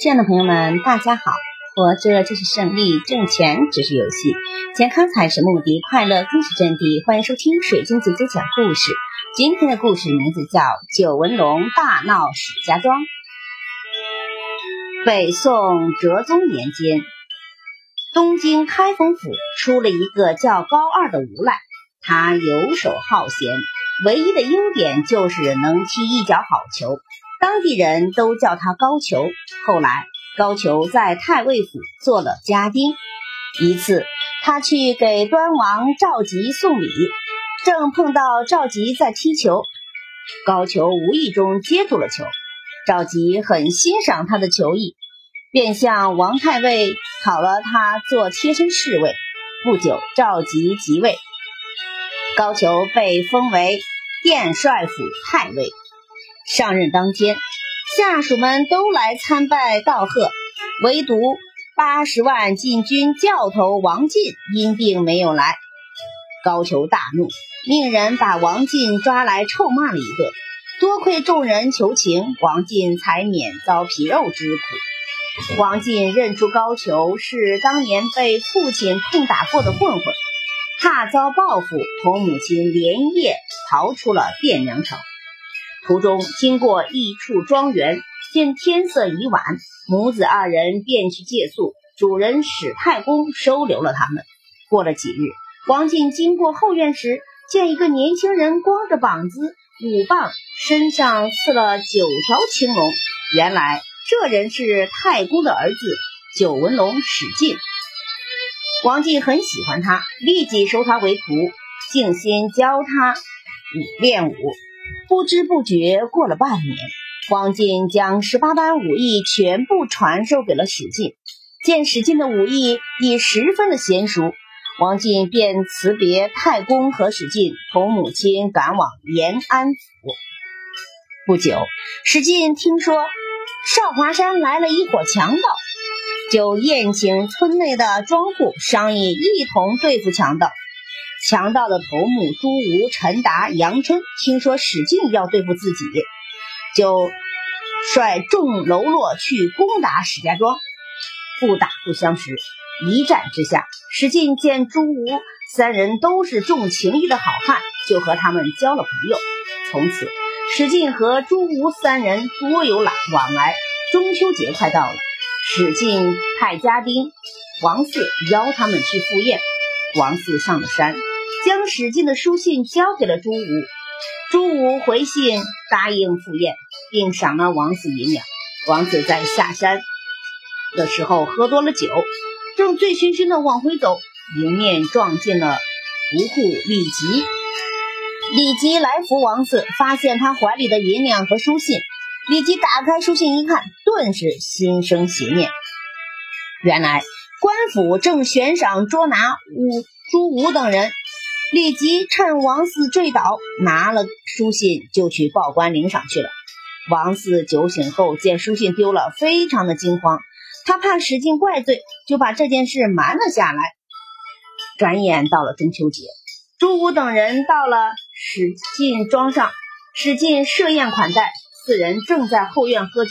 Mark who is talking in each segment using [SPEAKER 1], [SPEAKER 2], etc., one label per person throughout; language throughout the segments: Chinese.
[SPEAKER 1] 亲爱的朋友们，大家好！活着就是胜利，挣钱只是游戏，健康才是目的，快乐更是真谛。欢迎收听水晶姐姐讲故事。今天的故事名字叫《九纹龙大闹史家庄》。北宋哲宗年间，东京开封府出了一个叫高二的无赖，他游手好闲，唯一的优点就是能踢一脚好球。当地人都叫他高俅。后来，高俅在太尉府做了家丁。一次，他去给端王赵佶送礼，正碰到赵佶在踢球，高俅无意中接住了球。赵佶很欣赏他的球艺，便向王太尉讨了他做贴身侍卫。不久，赵佶即位，高俅被封为殿帅府太尉。上任当天，下属们都来参拜道贺，唯独八十万禁军教头王进因病没有来。高俅大怒，命人把王进抓来臭骂了一顿。多亏众人求情，王进才免遭皮肉之苦。王进认出高俅是当年被父亲痛打过的混混，怕遭报复，同母亲连夜逃出了汴梁城。途中经过一处庄园，见天色已晚，母子二人便去借宿。主人史太公收留了他们。过了几日，王进经过后院时，见一个年轻人光着膀子、舞棒，身上刺了九条青龙。原来这人是太公的儿子九纹龙史进。王进很喜欢他，立即收他为徒，静心教他练武。不知不觉过了半年，王进将十八般武艺全部传授给了史进。见史进的武艺已十分的娴熟，王进便辞别太公和史进，同母亲赶往延安府。不久，史进听说少华山来了一伙强盗，就宴请村内的庄户，商议一同对付强盗。强盗的头目朱吴、陈达、杨春听说史进要对付自己，就率众喽啰去攻打史家庄。不打不相识，一战之下，史进见朱吴三人都是重情义的好汉，就和他们交了朋友。从此，史进和朱吴三人多有来往来。中秋节快到了，史进派家丁王四邀他们去赴宴。王四上了山。将史进的书信交给了朱武，朱武回信答应赴宴，并赏了王子银两。王子在下山的时候喝多了酒，正醉醺醺的往回走，迎面撞见了吴户李吉。李吉来扶王子，发现他怀里的银两和书信。李吉打开书信一看，顿时心生邪念。原来官府正悬赏捉拿吴朱武等人。立即趁王四醉倒，拿了书信就去报官领赏去了。王四酒醒后见书信丢了，非常的惊慌。他怕史进怪罪，就把这件事瞒了下来。转眼到了中秋节，朱武等人到了史进庄上，史进设宴款待，四人正在后院喝酒，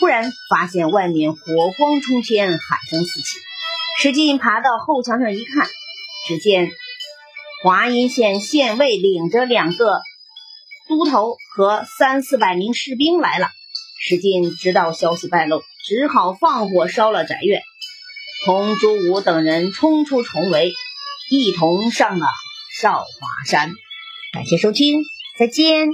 [SPEAKER 1] 忽然发现外面火光冲天，喊声四起。史进爬到后墙上一看，只见。华阴县县尉领着两个都头和三四百名士兵来了。史进知道消息败露，只好放火烧了宅院，同朱武等人冲出重围，一同上了少华山。感谢收听，再见。